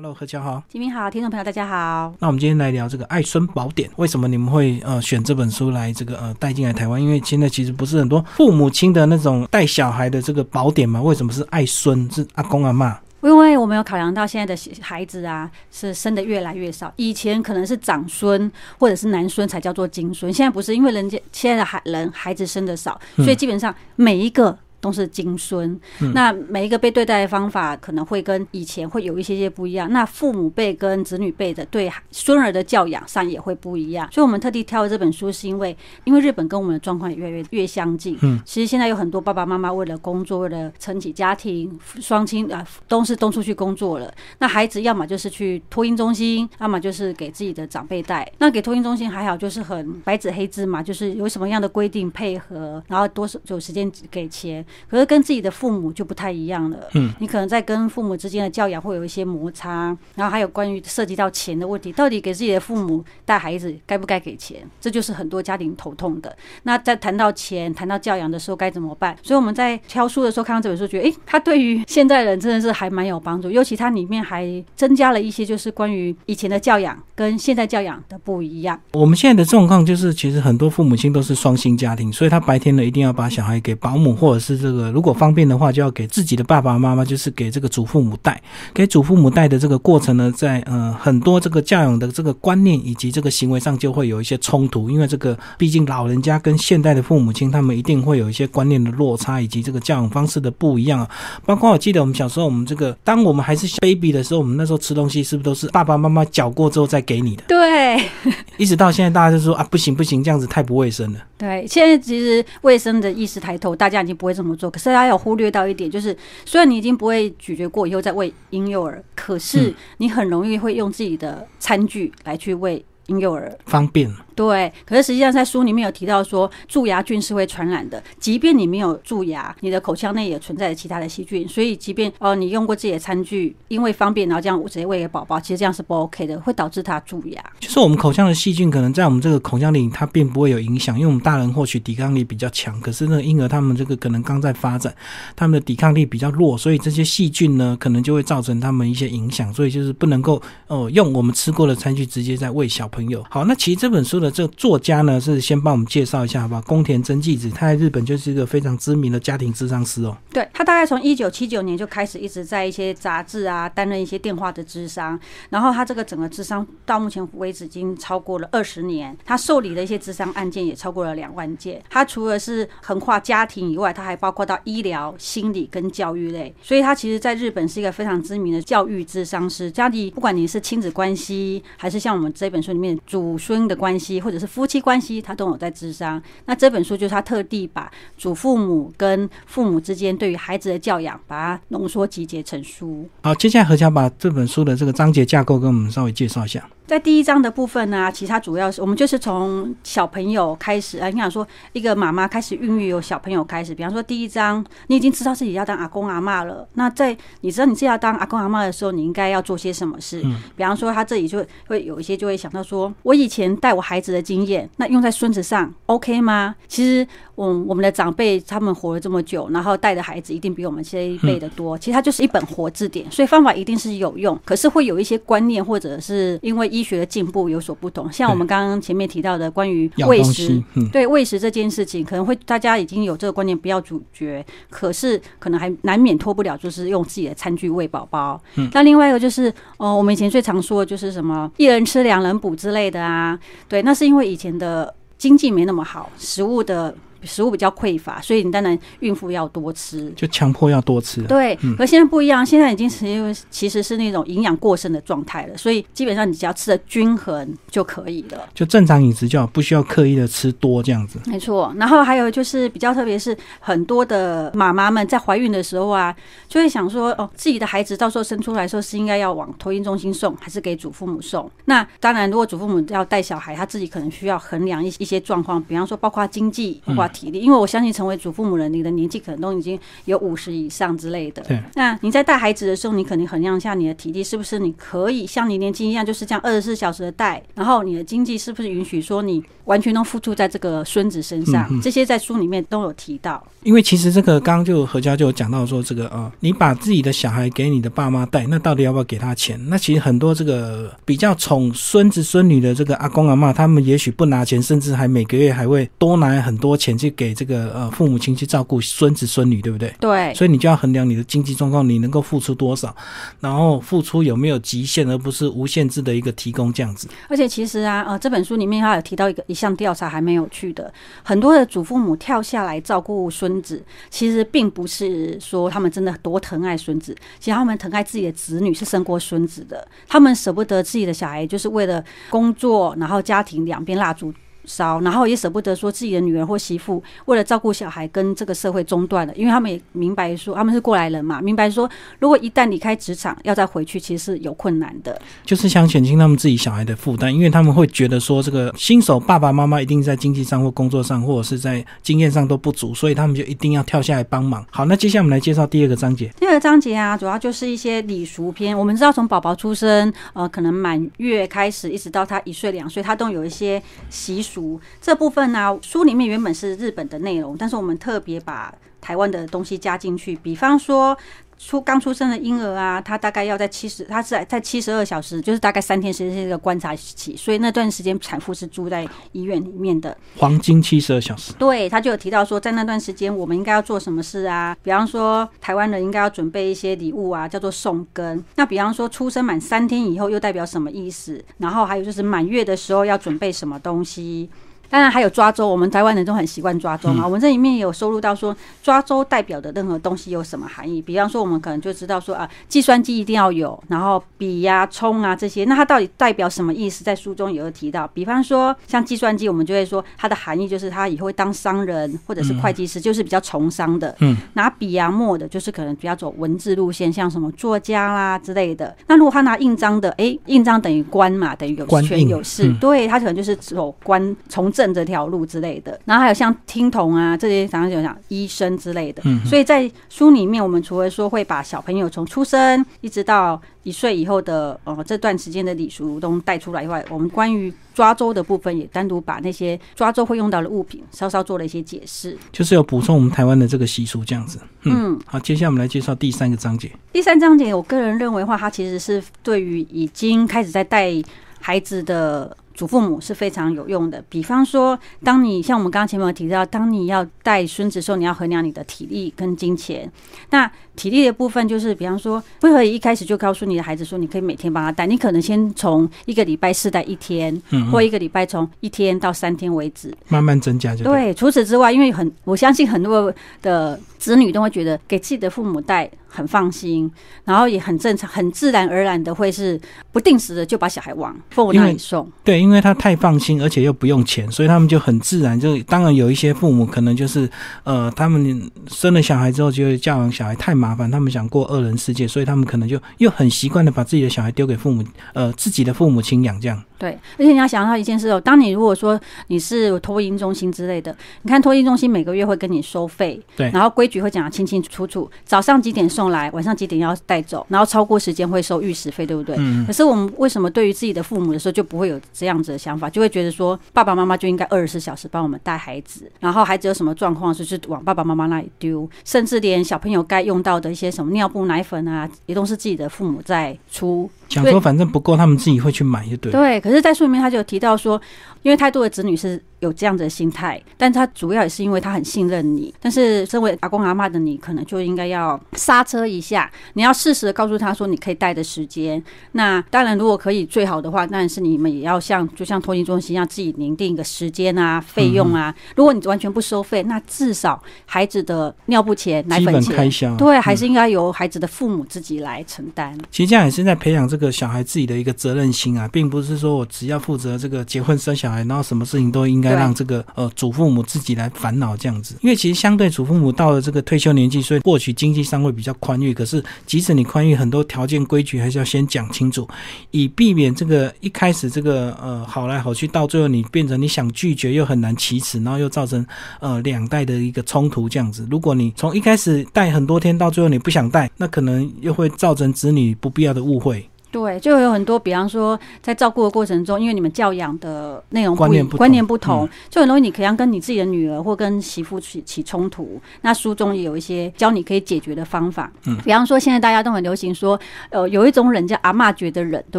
Hello，何乔好，金明好，听众朋友大家好。那我们今天来聊这个《爱孙宝典》，为什么你们会呃选这本书来这个呃带进来台湾？因为现在其实不是很多父母亲的那种带小孩的这个宝典嘛？为什么是爱孙？是阿公阿妈？因为我们有考量到现在的孩子啊，是生的越来越少。以前可能是长孙或者是男孙才叫做金孙，现在不是，因为人家现在的孩人孩子生的少，所以基本上每一个。都是金孙，那每一个被对待的方法可能会跟以前会有一些些不一样。那父母辈跟子女辈的对孙儿的教养上也会不一样。所以我们特地挑了这本书，是因为因为日本跟我们的状况也越来越越相近。嗯，其实现在有很多爸爸妈妈为了工作，为了撑起家庭，双亲啊都是都出去工作了。那孩子要么就是去托婴中心，要么就是给自己的长辈带。那给托婴中心还好，就是很白纸黑字嘛，就是有什么样的规定配合，然后多少有时间给钱。可是跟自己的父母就不太一样了。嗯，你可能在跟父母之间的教养会有一些摩擦，然后还有关于涉及到钱的问题，到底给自己的父母带孩子该不该给钱，这就是很多家庭头痛的。那在谈到钱、谈到教养的时候该怎么办？所以我们在挑书的时候看到这本书，觉得哎，它对于现代人真的是还蛮有帮助。尤其它里面还增加了一些，就是关于以前的教养跟现在教养的不一样。我们现在的状况就是，其实很多父母亲都是双薪家庭，所以他白天呢一定要把小孩给保姆或者是这个。如果方便的话，就要给自己的爸爸妈妈，就是给这个祖父母带。给祖父母带的这个过程呢，在呃很多这个教养的这个观念以及这个行为上，就会有一些冲突。因为这个毕竟老人家跟现代的父母亲，他们一定会有一些观念的落差，以及这个教养方式的不一样啊。包括我记得我们小时候，我们这个当我们还是 baby 的时候，我们那时候吃东西是不是都是爸爸妈妈搅过之后再给你的？对。一直到现在，大家就说啊，不行不行，这样子太不卫生了。对，现在其实卫生的意识抬头，大家已经不会这么做。可是大家有忽略到一点，就是虽然你已经不会咀嚼过以后再喂婴幼儿，可是你很容易会用自己的餐具来去喂婴幼儿，方便。对，可是实际上在书里面有提到说，蛀牙菌是会传染的。即便你没有蛀牙，你的口腔内也存在其他的细菌。所以，即便哦你用过自己的餐具，因为方便，然后这样直接喂给宝宝，其实这样是不 OK 的，会导致他蛀牙。就是我们口腔的细菌，可能在我们这个口腔里，它并不会有影响，因为我们大人或许抵抗力比较强，可是那婴儿他们这个可能刚在发展，他们的抵抗力比较弱，所以这些细菌呢，可能就会造成他们一些影响。所以就是不能够哦用我们吃过的餐具直接在喂小朋友。好，那其实这本书的这个作家呢？是先帮我们介绍一下好吧？宫田真纪子，他在日本就是一个非常知名的家庭智商师哦。对他大概从一九七九年就开始一直在一些杂志啊担任一些电话的智商，然后他这个整个智商到目前为止已经超过了二十年，他受理的一些智商案件也超过了两万件。他除了是横跨家庭以外，他还包括到医疗、心理跟教育类，所以他其实在日本是一个非常知名的教育智商师。家里不管你是亲子关系，还是像我们这本书里面祖孙的关系，或者是夫妻关系。他都有在智商。那这本书就是他特地把祖父母跟父母之间对于孩子的教养，把它浓缩集结成书。好，接下来何强把这本书的这个章节架构跟我们稍微介绍一下。在第一章的部分呢，其实它主要是我们就是从小朋友开始啊，你想说一个妈妈开始孕育有小朋友开始，比方说第一章你已经知道自己要当阿公阿妈了，那在你知道你自己要当阿公阿妈的时候，你应该要做些什么事？嗯，比方说他这里就会有一些就会想到说，我以前带我孩子的经验，那用在孙子上 OK 吗？其实。我我们的长辈他们活了这么久，然后带的孩子一定比我们这一辈的多。其实它就是一本活字典，所以方法一定是有用。可是会有一些观念，或者是因为医学的进步有所不同。像我们刚刚前面提到的关于喂食，对喂食这件事情，可能会大家已经有这个观念，不要主角。可是可能还难免脱不了，就是用自己的餐具喂宝宝。那另外一个就是，哦，我们以前最常说的就是什么一人吃两人补之类的啊。对，那是因为以前的经济没那么好，食物的。食物比较匮乏，所以你当然孕妇要多吃，就强迫要多吃。对，和现在不一样，现在已经是因为其实是那种营养过剩的状态了，所以基本上你只要吃的均衡就可以了，就正常饮食就好，不需要刻意的吃多这样子。没错，然后还有就是比较特别是很多的妈妈们在怀孕的时候啊，就会想说哦，自己的孩子到时候生出来的时候是应该要往托婴中心送，还是给祖父母送？那当然，如果祖父母要带小孩，他自己可能需要衡量一一些状况，比方说包括经济，包括体力，因为我相信成为祖父母人，你的年纪可能都已经有五十以上之类的。对。那你在带孩子的时候，你肯定衡量一下你的体力是不是你可以像你年轻一样，就是这样二十四小时的带，然后你的经济是不是允许说你完全都付出在这个孙子身上？这些在书里面都有提到。因为其实这个刚刚就何家就有讲到说，这个啊，你把自己的小孩给你的爸妈带，那到底要不要给他钱？那其实很多这个比较宠孙子孙女的这个阿公阿妈，他们也许不拿钱，甚至还每个月还会多拿很多钱去给这个呃父母亲去照顾孙子孙女，对不对？对。所以你就要衡量你的经济状况，你能够付出多少，然后付出有没有极限，而不是无限制的一个提供这样子。而且其实啊，呃，这本书里面他有提到一个一项调查还没有去的，很多的祖父母跳下来照顾孙子，其实并不是说他们真的多疼爱孙子，其实他们疼爱自己的子女是生过孙子的，他们舍不得自己的小孩，就是为了工作，然后家庭两边蜡烛。烧，然后也舍不得说自己的女儿或媳妇为了照顾小孩跟这个社会中断了，因为他们也明白说他们是过来人嘛，明白说如果一旦离开职场要再回去，其实是有困难的。就是想减轻他们自己小孩的负担，因为他们会觉得说这个新手爸爸妈妈一定在经济上或工作上或者是在经验上都不足，所以他们就一定要跳下来帮忙。好，那接下来我们来介绍第二个章节。第二个章节啊，主要就是一些礼俗篇。我们知道从宝宝出生，呃，可能满月开始，一直到他一岁两岁，他都有一些习俗。这部分呢，书里面原本是日本的内容，但是我们特别把台湾的东西加进去，比方说。出刚出生的婴儿啊，他大概要在七十，他是在在七十二小时，就是大概三天时间的观察期，所以那段时间产妇是住在医院里面的。黄金七十二小时。对，他就有提到说，在那段时间我们应该要做什么事啊？比方说，台湾人应该要准备一些礼物啊，叫做送根。那比方说，出生满三天以后又代表什么意思？然后还有就是满月的时候要准备什么东西？当然还有抓周，我们台湾人都很习惯抓周嘛。我们这里面也有收录到说，抓周代表的任何东西有什么含义？比方说，我们可能就知道说啊，计算机一定要有，然后笔呀、冲啊这些，那它到底代表什么意思？在书中也有提到。比方说，像计算机，我们就会说它的含义就是它以后会当商人或者是会计师，就是比较从商的。嗯，拿笔啊墨的，就是可能比较走文字路线，像什么作家啦之类的。那如果他拿印章的，哎，印章等于官嘛，等于有权有势，对他可能就是走官从。正这条路之类的，然后还有像听筒啊这些，常常就讲医生之类的。嗯，所以在书里面，我们除了说会把小朋友从出生一直到一岁以后的呃这段时间的礼俗都带出来以外，我们关于抓周的部分也单独把那些抓周会用到的物品稍稍做了一些解释，就是有补充我们台湾的这个习俗这样子。嗯，好，接下来我们来介绍第三个章节。第三章节，我个人认为话，它其实是对于已经开始在带孩子的。祖父母是非常有用的。比方说，当你像我们刚刚前面有提到，当你要带孙子的时候，你要衡量你的体力跟金钱。那体力的部分就是，比方说，不可以一开始就告诉你的孩子说，你可以每天帮他带。你可能先从一个礼拜试带一天，嗯或一个礼拜从一天到三天为止，慢慢增加就对。除此之外，因为很我相信很多的子女都会觉得给自己的父母带。很放心，然后也很正常，很自然而然的会是不定时的就把小孩往父母那里送。对，因为他太放心，而且又不用钱，所以他们就很自然。就当然有一些父母可能就是呃，他们生了小孩之后，觉得教养小孩太麻烦，他们想过二人世界，所以他们可能就又很习惯的把自己的小孩丢给父母，呃，自己的父母亲养这样。对，而且你要想到一件事哦，当你如果说你是托婴中心之类的，你看托婴中心每个月会跟你收费，对，然后规矩会讲得清清楚楚，早上几点送来，晚上几点要带走，然后超过时间会收预时费，对不对？嗯。可是我们为什么对于自己的父母的时候就不会有这样子的想法，就会觉得说爸爸妈妈就应该二十四小时帮我们带孩子，然后孩子有什么状况就是往爸爸妈妈那里丢，甚至连小朋友该用到的一些什么尿布、奶粉啊，也都是自己的父母在出。想说反正不够，他们自己会去买，就对。对，可是，在书里面他就有提到说，因为太多的子女是。有这样的心态，但他主要也是因为他很信任你。但是身为阿公阿妈的你，可能就应该要刹车一下。你要适时的告诉他说，你可以带的时间。那当然，如果可以最好的话，当然是你们也要像就像托婴中心一样，自己拟定一个时间啊、费用啊。如果你完全不收费，那至少孩子的尿布钱、奶粉钱，对，还是应该由孩子的父母自己来承担。其实这样也是在培养这个小孩自己的一个责任心啊，并不是说我只要负责这个结婚生小孩，然后什么事情都应该。该让这个呃祖父母自己来烦恼这样子。因为其实相对祖父母到了这个退休年纪，所以或许经济上会比较宽裕。可是即使你宽裕，很多条件规矩还是要先讲清楚，以避免这个一开始这个呃好来好去，到最后你变成你想拒绝又很难启齿，然后又造成呃两代的一个冲突这样子。如果你从一开始带很多天，到最后你不想带，那可能又会造成子女不必要的误会。对，就有很多，比方说在照顾的过程中，因为你们教养的内容观念不同观念不同，就很容易你可能跟你自己的女儿或跟媳妇起起冲突。那书中也有一些教你可以解决的方法，嗯比方说现在大家都很流行说，呃，有一种忍叫阿嬷觉得忍，对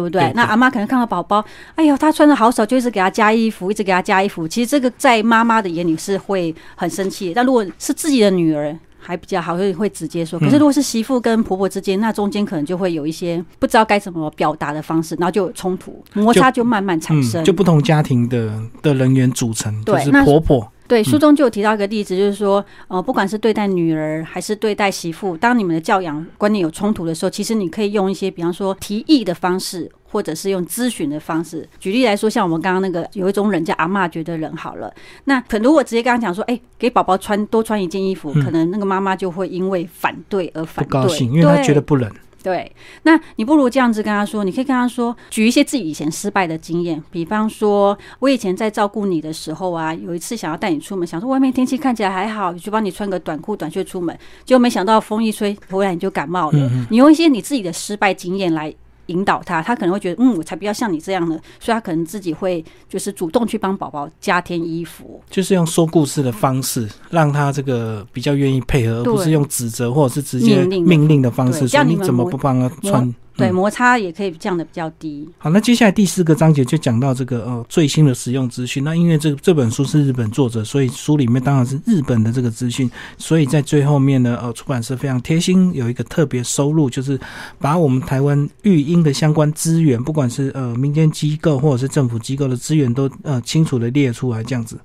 不对？那阿嬷可能看到宝宝，哎呦，他穿的好少，就一直给他加衣服，一直给他加衣服。其实这个在妈妈的眼里是会很生气，但如果是自己的女儿。还比较好，会会直接说。可是如果是媳妇跟婆婆之间，那中间可能就会有一些不知道该怎么表达的方式，然后就有冲突，摩擦就慢慢产生。嗯，就不同家庭的的人员组成，就是婆婆。对，书中就有提到一个例子，就是说，呃，不管是对待女儿还是对待媳妇，当你们的教养观念有冲突的时候，其实你可以用一些，比方说提议的方式，或者是用咨询的方式。举例来说，像我们刚刚那个有一种人叫阿嬷觉得冷好了，那可如果直接跟他讲说，哎、给宝宝穿多穿一件衣服，嗯可能那个妈妈就会因为反对而反对，高兴，因为觉得不冷。对，那你不如这样子跟他说，你可以跟他说，举一些自己以前失败的经验，比方说，我以前在照顾你的时候啊，有一次想要带你出门，想说外面天气看起来还好，就帮你穿个短裤短袖出门，结果没想到风一吹，回来你就感冒了。嗯你用一些你自己的失败经验来。引导他，他可能会觉得，嗯，我才不要像你这样呢，所以他可能自己会就是主动去帮宝宝加添衣服。就是用说故事的方式，让他这个比较愿意配合，而不是用指责或者是直接命令的方式，说你怎么不帮他穿？对，嗯摩擦也可以降的比较低。好，那接下来第四个章节就讲到这个呃最新的使用资讯。那因为这这本书是日本作者，所以书里面当然是日本的这个资讯。所以在最后面呢，呃，出版社非常贴心，有一个特别收录，就是把我们台湾育婴的相关资源，不管是呃民间机构或者是政府机构的资源，都呃清楚的列出来，这样子。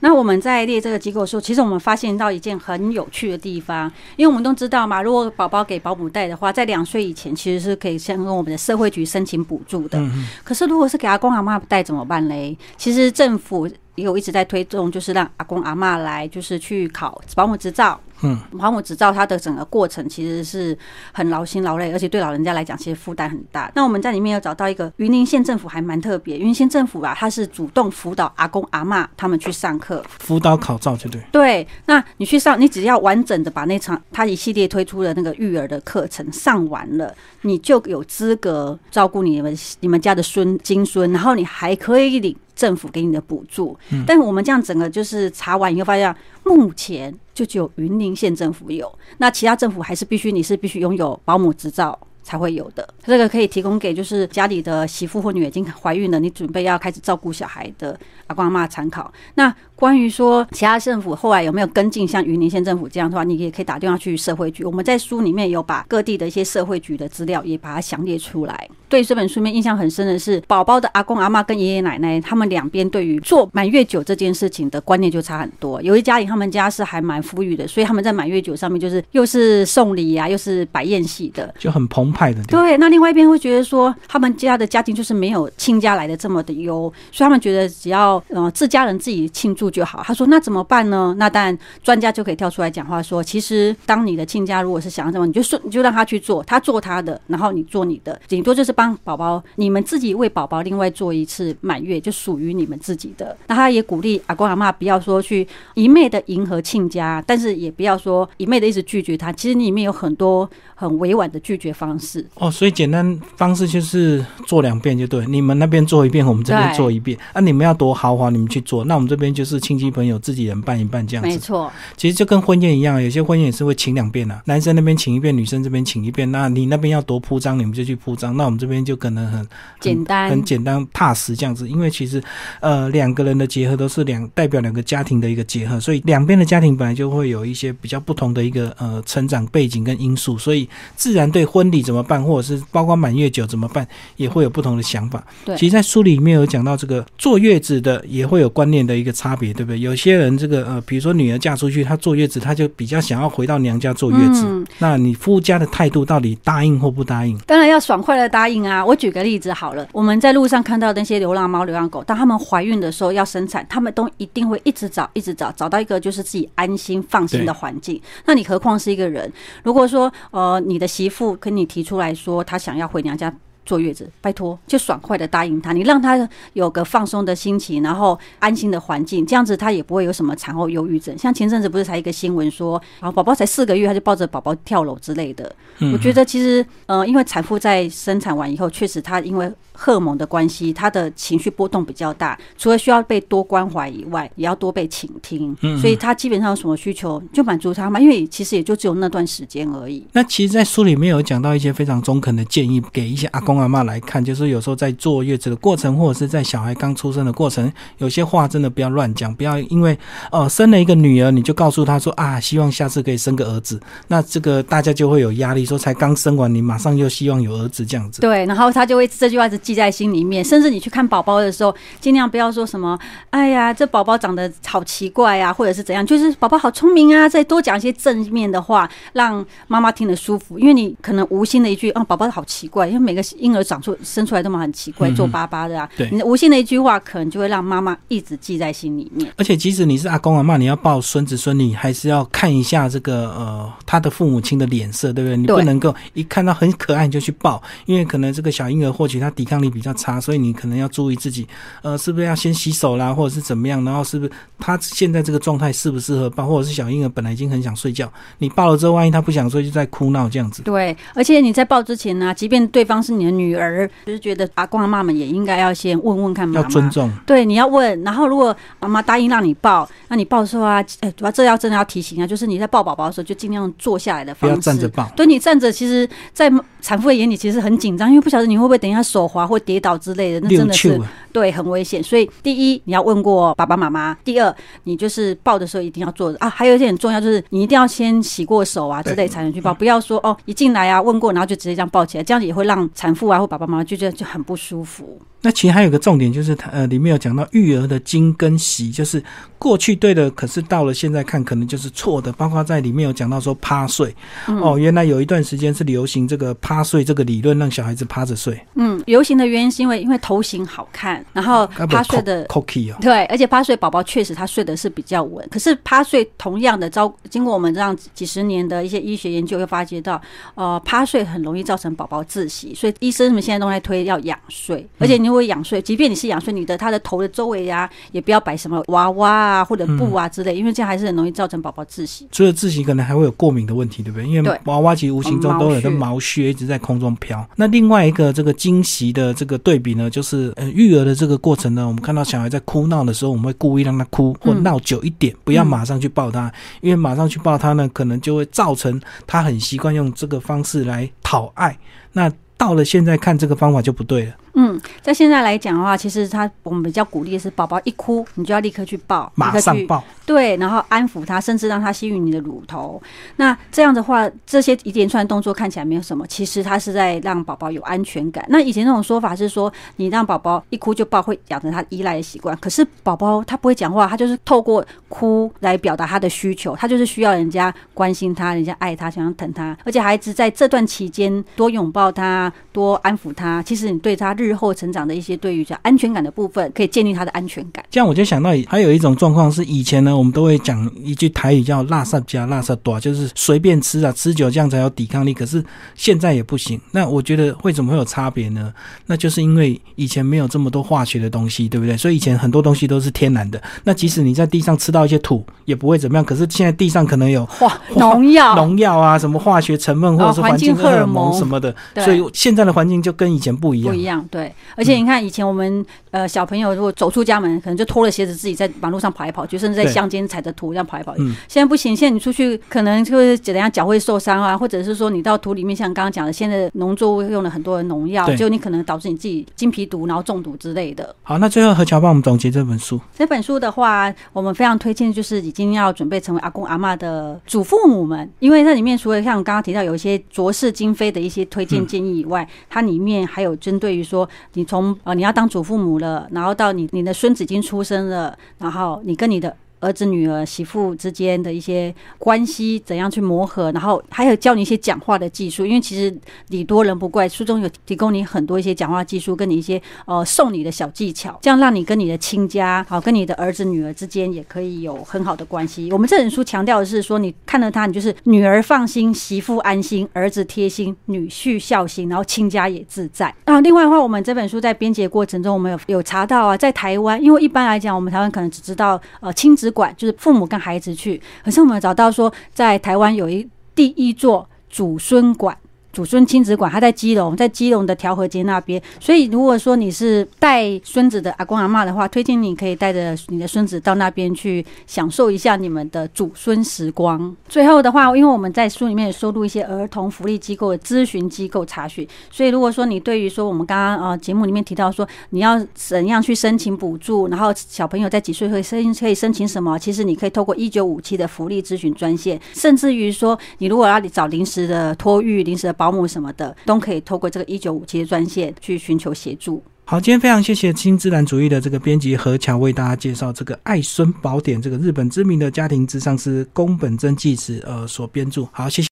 那我们在列这个机构的时候，其实我们发现到一件很有趣的地方，因为我们都知道嘛，如果宝宝给保姆带的话，在两岁以前其实是可以先跟我们的社会局申请补助的。嗯嗯，可是如果是给阿公阿妈带怎么办嘞？其实政府也有一直在推动，就是让阿公阿妈来，就是去考保姆执照。嗯，保姆执照它的整个过程其实是很劳心劳累，而且对老人家来讲其实负担很大。那我们在里面有找到一个云林县政府还蛮特别，云林县政府啊，它是主动辅导阿公阿妈他们去上课。辅导考照就对。对，那你去上，你只要完整的把那场他一系列推出的那个育儿的课程上完了，你就有资格照顾你们你们家的孙金孙，然后你还可以领政府给你的补助。但是我们这样整个就是查完以后发现，目前就只有云林县政府有，那其他政府还是必须你是必须拥有保姆执照。才会有的，这个可以提供给就是家里的媳妇或女儿已经怀孕了，你准备要开始照顾小孩的阿公阿妈参考。那关于说其他政府后来有没有跟进像云林县政府这样的话，你也可以打电话去社会局。我们在书里面有把各地的一些社会局的资料也把它详列出来。对这本书面印象很深的是，宝宝的阿公阿妈跟爷爷奶奶他们两边对于做满月酒这件事情的观念就差很多。有一家里他们家是还蛮富裕的，所以他们在满月酒上面就是又是送礼啊，又是摆宴席的。就很澎湃的。对，那另外一边会觉得说，他们家的家庭就是没有亲家来的这么的优，所以他们觉得只要呃自家人自己庆祝就好。他说那怎么办呢？那当然专家就可以跳出来讲话说，其实当你的亲家如果是想要这么，你就顺你就让他去做，他做他的，然后你做你的，顶多就是帮宝宝你们自己为宝宝另外做一次满月，就属于你们自己的。那他也鼓励阿公阿妈不要说去一昧的迎合亲家，但是也不要说一昧的一直拒绝他。其实里面有很多很委婉的拒绝方式。哦，所以简单方式就是做两遍就对，你们那边做一遍，我们这边做一遍。啊，你们要多豪华，你们去做。那我们这边就是亲戚朋友自己人办一办这样子。没错，其实就跟婚宴一样，有些婚宴也是会请两遍啊，男生那边请一遍，女生这边请一遍。那你那边要多铺张，你们就去铺张。那我们这边就可能很很简单很简单踏实这样子。因为其实呃两个人的结合都是两代表两个家庭的一个结合，所以两边的家庭本来就会有一些比较不同的一个呃成长背景跟因素，所以自然对婚礼怎么办，或者是包括满月酒怎么办，也会有不同的想法。对其实，在书里面有讲到这个坐月子的也会有观念的一个差别。别，对不对？有些人这个呃，比如说女儿嫁出去，她坐月子，她就比较想要回到娘家坐月子。嗯那你夫家的态度到底答应或不答应？当然要爽快的答应啊！我举个例子好了，我们在路上看到那些流浪猫、流浪狗，当他们怀孕的时候要生产，他们都一定会一直找、一直找，找到一个就是自己安心、放心的环境。那你何况是一个人？如果说呃，你的媳妇跟你提出来说她想要回娘家。坐月子，拜托，就爽快的答应他，你让他有个放松的心情，然后安心的环境，这样子他也不会有什么产后忧郁症。像前阵子不是才一个新闻说，然后宝宝才四个月，他就抱着宝宝跳楼之类的。我觉得其实，呃，因为产妇在生产完以后，确实她因为荷尔蒙的关系，她的情绪波动比较大，除了需要被多关怀以外，也要多被倾听。嗯所以她基本上有什么需求就满足她嘛，因为其实也就只有那段时间而已。那其实，在书里面有讲到一些非常中肯的建议，给一些阿公阿妈来看，就是有时候在坐月子的过程，或者是在小孩刚出生的过程，有些话真的不要乱讲，不要因为哦生了一个女儿，你就告诉她说啊，希望下次可以生个儿子，那这个大家就会有压力，说才刚生完，你马上就希望有儿子这样子。对，然后他就会这句话是记在心里面，甚至你去看宝宝的时候，尽量不要说什么，哎呀，这宝宝长得好奇怪啊，或者是怎样，就是宝宝好聪明啊，再多讲一些正面的话，让妈妈听得舒服。因为你可能无心的一句，啊，宝宝好奇怪，因为每个婴儿长出生出来都嘛很奇怪，皱巴巴的啊，对你无心的一句话，可能就会让妈妈一直记在心里面。而且，即使你是阿公阿妈，你要抱孙子孙女，还是要看一下这个呃他的父母亲的脸色，对不对？你不能够一看到很可爱你就去抱，因为可能这个小婴儿或许他抵抗力比较差，所以你可能要注意自己，呃，是不是要先洗手啦，或者是怎么样？然后是不是他现在这个状态适不适合抱，或者是小婴儿本来已经很想睡觉，你抱了之后，万一他不想睡，就在哭闹这样子。对，而且你在抱之前呢、即便对方是你的女儿，就是觉得阿公阿妈们也应该要先问问看妈妈，要尊重，对，你要问，然后如果妈妈答应让你抱，那你抱的时候啊，哎，主要这要真的要提醒啊，就是你在抱宝宝的时候，就尽量坐下来的不要方式。站着抱。对你站着，其实，在产妇的眼里其实很紧张，因为不晓得你会不会等一下手滑或跌倒之类的，那真的是对很危险。所以，第一你要问过爸爸妈妈；第二，你就是抱的时候一定要坐着啊。还有一点很重要，就是你一定要先洗过手啊之类才能去抱，不要说哦一进来啊问过，然后就直接这样抱起来，这样也会让产妇父啊或爸爸妈妈就觉得就很不舒服。那其实还有个重点，就是它呃里面有讲到育儿的经跟习，就是过去对的，可是到了现在看可能就是错的。包括在里面有讲到说趴睡，嗯。哦，原来有一段时间是流行这个趴睡这个理论，让小孩子趴着睡，嗯，流行的原因是因为因为头型好看，然后趴睡的 cocky 哦，对，而且趴睡宝宝确实他睡的是比较稳，可是趴睡同样的遭经过我们这样几十年的一些医学研究，会发觉到，呃，趴睡很容易造成宝宝窒息，所以医生们现在都在推要仰睡，而且你如果仰睡，即便你是仰睡，你的他的头的周围呀、也不要摆什么娃娃啊或者布啊之类，因为这样还是很容易造成宝宝窒息。除了窒息可能还会有过敏的问题，对不对？因为娃娃其实无形中都有的毛屑一直在空中飘。那另外一个这个惊喜的这个对比呢，就是呃育儿的这个过程呢，我们看到小孩在哭闹的时候，我们会故意让他哭或嗯闹久一点，不要马上去抱他，因为马上去抱他呢，可能就会造成他很习惯用这个方式来讨爱。那到了现在看这个方法就不对了，嗯，在现在来讲的话，其实他我们比较鼓励的是，宝宝一哭，你就要立刻去抱，马上抱。对，然后安抚他，甚至让他吸吮你的乳头。那这样的话，这些一连串动作看起来没有什么，其实他是在让宝宝有安全感。那以前那种说法是说，你让宝宝一哭就抱，会养成他依赖的习惯。可是宝宝他不会讲话，他就是透过哭来表达他的需求，他就是需要人家关心他，人家爱他，想要疼他。而且孩子在这段期间多拥抱他，多安抚他，其实你对他日后成长的一些对于叫安全感的部分，可以建立他的安全感。这样我就想到，还有一种状况是以前呢，我们都会讲一句台语叫“辣煞加辣煞多”，就是随便吃啊，吃久这样才有抵抗力。可是现在也不行。那我觉得为什么会有差别呢？那就是因为以前没有这么多化学的东西，对不对？所以以前很多东西都是天然的。那即使你在地上吃到一些土，也不会怎么样。可是现在地上可能有 化，农药，农药啊，什么化学成分或者是哦环境荷尔蒙蒙什么的，对所以现在的环境就跟以前不一样。不一样，对。而且你看，以前我们呃小朋友如果走出家门，可能就脱了鞋子自己在马路上跑来跑去，甚至在乡间踩着土这样跑来跑去。嗯现在不行，现在你出去可能就是怎样脚会受伤啊，或者是说你到土里面，像刚刚讲的，现在农作物用了很多的农药，对就你可能导致你自己金皮毒，然后中毒之类的。好，那最后何乔帮我们总结这本书。这本书的话，我们非常推荐，就是已经要准备成为阿公阿妈的祖父母们，因为那里面除了像刚刚提到有一些卓氏经飞的一些推荐建议以外，它里面还有针对于说，说你从呃你要当祖父母了，然后到你你的孙子已经出生了，然后你跟你的。儿子、女儿、媳妇之间的一些关系怎样去磨合，然后还有教你一些讲话的技术，因为其实礼多人不怪，书中有提供你很多一些讲话技术，跟你一些呃送礼的小技巧，这样让你跟你的亲家，好跟你的儿子、女儿之间也可以有很好的关系。我们这本书强调的是说，你看到他，你就是女儿放心，媳妇安心，儿子贴心，女婿孝心，然后亲家也自在。啊，另外的话，我们这本书在编辑过程中，我们有有查到啊，在台湾，因为一般来讲，我们台湾可能只知道呃亲子。馆就是父母跟孩子去，可是我们找到说，在台湾有一第一座祖孙馆。祖孙亲子馆，他在基隆，在基隆的调和街那边。所以，如果说你是带孙子的阿公阿妈的话，推荐你可以带着你的孙子到那边去享受一下你们的祖孙时光。最后的话，因为我们在书里面也收录一些儿童福利机构的咨询机构查询，所以如果说你对于说我们刚刚呃节目里面提到说你要怎样去申请补助，然后小朋友在几岁会申可以申请什么，其实你可以透过一九五七的福利咨询专线，甚至于说你如果要找临时的托育、临时的保。保姆什么的都可以透过这个一九五七的专线去寻求协助。好，今天非常谢谢新自然主义的这个编辑何强为大家介绍这个《爱孙宝典》这个日本知名的家庭智商师宫本真纪子呃所编著。好，谢谢。